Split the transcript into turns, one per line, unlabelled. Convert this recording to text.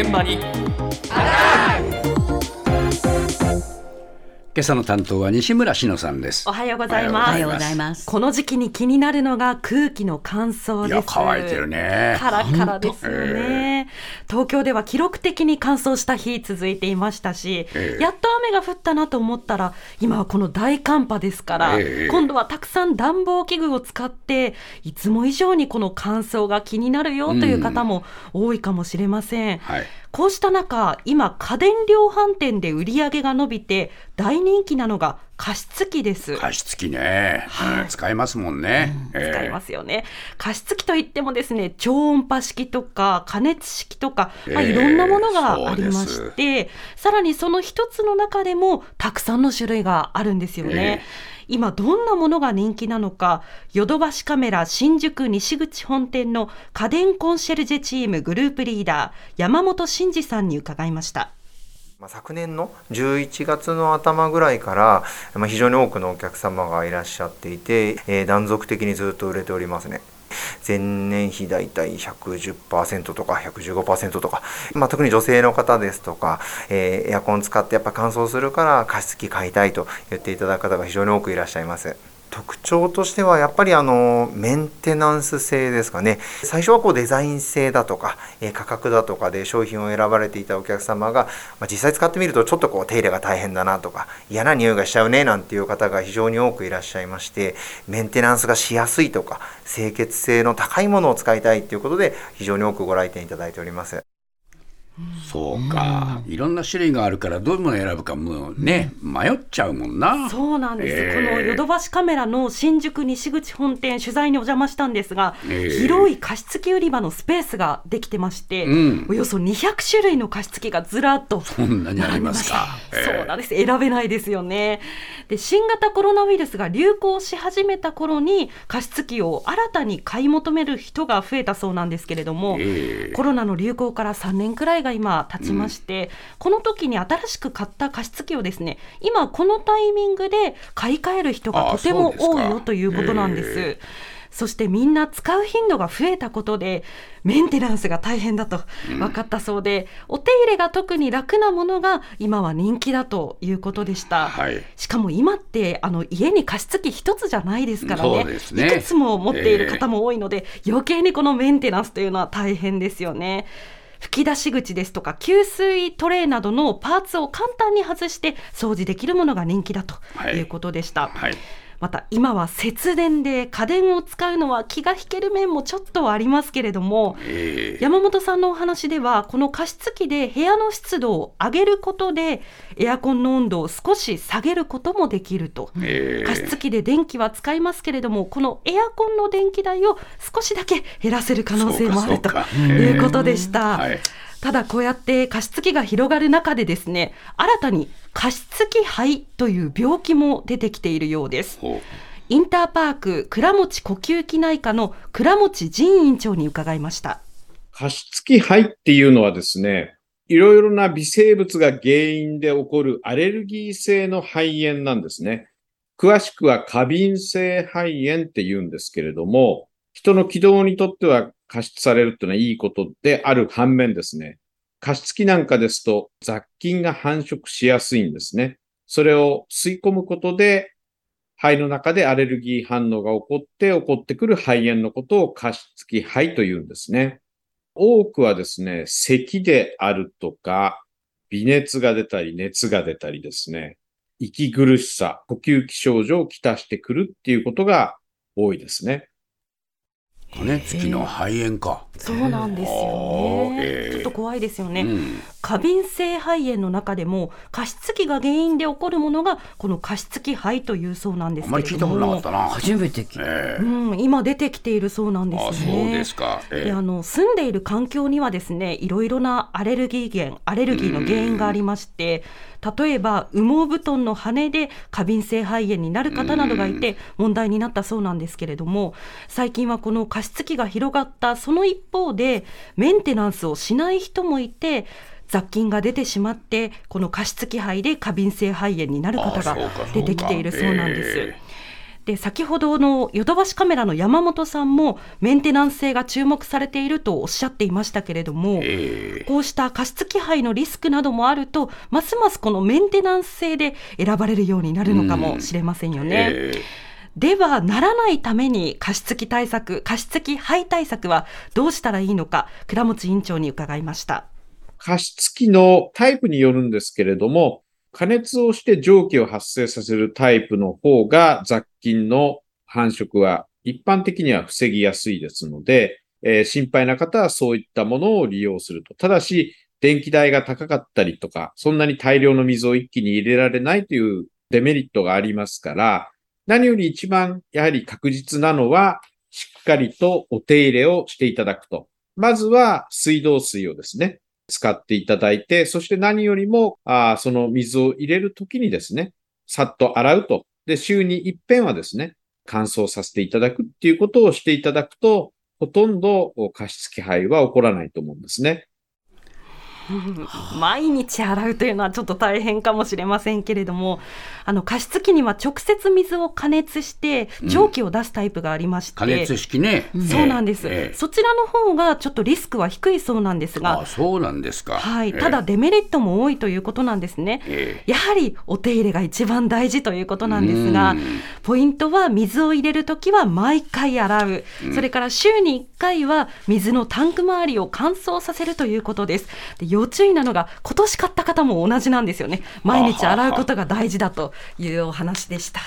現場に。
今朝の担当は西村志乃さんです
おはようございます。
おはようございます
この時期に気になるのが空気の乾燥です。
いや乾いてるね
カラカラですよね。東京では記録的に乾燥した日続いていましたし、
ええ
やっと雨が降ったなと思ったら、今はこの大寒波ですから、
ええ
今度はたくさん暖房器具を使って、いつも以上にこの乾燥が気になるよという方も多いかもしれません。
はい
こうした中、今、家電量販店で売り上げが伸びて、大人気なのが加湿器です。
加湿器ね、うん使いますもんね、
使いますすよね。加湿器といってもですね、超音波式とか加熱式とか、まあ、
ええ
いろんなものがありまして、さらにその一つの中でもたくさんの種類があるんですよね。今どんなものが人気なのか、ヨドバシカメラ新宿西口本店の家電コンシェルジェチームグループリーダー、山本真二さんに伺いました。
昨年の11月の頭ぐらいから、非常に多くのお客様がいらっしゃっていて、断続的にずっと売れておりますね。前年比大体110%とか115%とか、まあ、特に女性の方ですとか、えーエアコン使ってやっぱ乾燥するから加湿器買いたいと言っていただく方が非常に多くいらっしゃいます。特徴としてはやっぱりあのメンテナンス性ですかね最初はこうデザイン性だとか、価格だとかで商品を選ばれていたお客様が、まあ、実際使ってみるとちょっとこう手入れが大変だなとか嫌な匂いがしちゃうねなんていう方が非常に多くいらっしゃいましてメンテナンスがしやすいとか清潔性の高いものを使いたいということで非常に多くご来店いただいております。
そうか、いろんな種類があるからどういうものを選ぶかもうね、迷っちゃうもんな。
そうなんです、
ええ。
このヨドバシカメラの新宿西口本店取材にお邪魔したんですが、
ええ。
広い加湿器売り場のスペースができてまして、
うん。
およそ200種類の加湿器がずらっと
そんなにありますか？ええ。
そうなんです。選べないですよね。で新型コロナウイルスが流行し始めた頃に加湿器を新たに買い求める人が増えたそうなんですけれども、
ええ。
コロナの流行から3年くらいが今経ちまして、この時に新しく買った加湿器をですね今このタイミングで買い替える人が
あ
とても多いよということなんです。
へ
そしてみんな使う頻度が増えたことでメンテナンスが大変だと分かったそうで、お手入れが特に楽なものが今は人気だということでした。
はい。
しかも今ってあの家に加湿器一つじゃないですからね。
ね。
いくつも持っている方も多いので、余計にこのメンテナンスというのは大変ですよね。吹き出し口ですとか給水トレーなどのパーツを簡単に外して掃除できるものが人気だと
い
うことでした。
はい
また今は節電で家電を使うのは気が引ける面もちょっとはありますけれども、
ええ。
山本さんのお話ではこの加湿器で部屋の湿度を上げることでエアコンの温度を少し下げることもできると。
ええ。
加湿器で電気は使いますけれどもこのエアコンの電気代を少しだけ減らせる可能性もあるということでした。
はい
ただこうやって加湿器が広がる中でですね新たに加湿器肺という病気も出てきているようです。
ほ
インターパーク倉持呼吸器内科の倉持仁院長に伺いました。
加湿器肺っていうのはですね、いろいろな微生物が原因で起こるアレルギー性の肺炎なんですね。詳しくは過敏性肺炎って言うんですけれども、人の気道にとっては加湿されるっていうのはいいことである反面ですね、加湿器なんかですと雑菌が繁殖しやすいんですね。それを吸い込むことで肺の中でアレルギー反応が起こって起こってくる肺炎のことを加湿器肺というんですね。多くはですね、咳であるとか、微熱が出たり熱が出たりですね、息苦しさ、呼吸器症状をきたしてくるっていうことが多いですね。
う加熱器の肺炎か、
そうなんですよね。
ええ
ちょっと怖いですよね。
うん。
過敏性肺炎の中でも加湿器が原因で起こるものがこの加湿器肺というそうなんですけれど
り聞いたことなか
も
ったな。
初めて聞いた。
ええ。
うん、今出てきているそうなんですよ
あ
ね。
そうですか、ええ。
であの住んでいる環境にはですねいろいろなアレルギー源アレルギーの原因がありまして例えば羽毛布団の羽で過敏性肺炎になる方などがいて問題になったそうなんですけれども最近はこの加湿器が広がった。その一方でメンテナンスをしない人もいて雑菌が出てしまってこの加湿器肺で過敏性肺炎になる方が出てきているそうなんです。
え
して先ほどのヨドバシカメラの山本さんもメンテナンス性が注目されているとおっしゃっていましたけれども、
えー。
こうした加湿器配のリスクなどもあるとますますこのメンテナンス性で選ばれるようになるのかもしれませんよね。
えー
ではならないために加湿器対策加湿器配対策はどうしたらいいのか倉持委員長に伺いました。
加湿器のタイプによるんですけれども、加熱をして蒸気を発生させるタイプの方が雑菌の繁殖は一般的には防ぎやすいですので、えー心配な方はそういったものを利用すると。ただし、電気代が高かったりとか、そんなに大量の水を一気に入れられないというデメリットがありますから、何より一番やはり確実なのは、しっかりとお手入れをしていただくと。まずは水道水をですね、使っていただいて、そして何よりも、あその水を入れるときにですね、さっと洗うと。で、週に一遍はですね、乾燥させていただくっていうことをしていただくと、ほとんど加湿器配は起こらないと思うんですね。
毎日洗うというのはちょっと大変かもしれませんけれどもあの加湿器には直接水を加熱して蒸気を出すタイプがありまして、
加熱式ね。
そうなんです、
ええ。
そちらの方がちょっとリスクは低いそうなんですが。
あ、そうなんですか。
はい、
ええ。
ただデメリットも多いということなんですね。
え
やはりお手入れが一番大事ということなんですが
うん、
ポイントは水を入れるときは毎回洗う、それから週に1回は水のタンク周りを乾燥させるということです。で要注意なのが、今年買った方も同じなんですよね。毎日洗うことが大事だというお話でした。